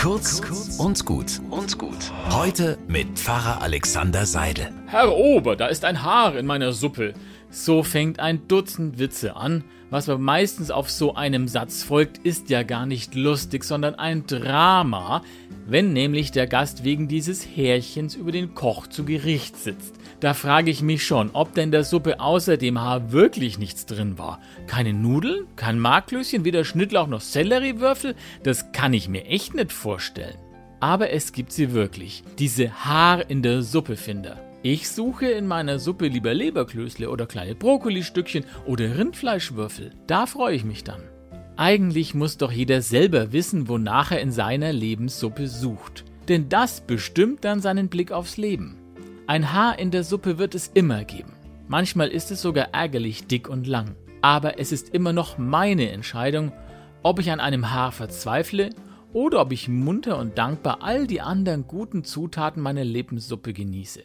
Kurz und gut und gut. Heute mit Pfarrer Alexander Seidel. Herr Ober, da ist ein Haar in meiner Suppe. So fängt ein Dutzend Witze an. Was aber meistens auf so einem Satz folgt, ist ja gar nicht lustig, sondern ein Drama, wenn nämlich der Gast wegen dieses Härchens über den Koch zu Gericht sitzt. Da frage ich mich schon, ob denn der Suppe außer dem Haar wirklich nichts drin war. Keine Nudeln, kein Marklöschen, weder Schnittlauch noch Selleriewürfel, das kann ich mir echt nicht vorstellen. Aber es gibt sie wirklich, diese Haar in der Suppe Finder. Ich suche in meiner Suppe lieber Leberklößle oder kleine Brokkolistückchen oder Rindfleischwürfel. Da freue ich mich dann. Eigentlich muss doch jeder selber wissen, wonach er in seiner Lebenssuppe sucht. Denn das bestimmt dann seinen Blick aufs Leben. Ein Haar in der Suppe wird es immer geben. Manchmal ist es sogar ärgerlich dick und lang. Aber es ist immer noch meine Entscheidung, ob ich an einem Haar verzweifle oder ob ich munter und dankbar all die anderen guten Zutaten meiner Lebenssuppe genieße.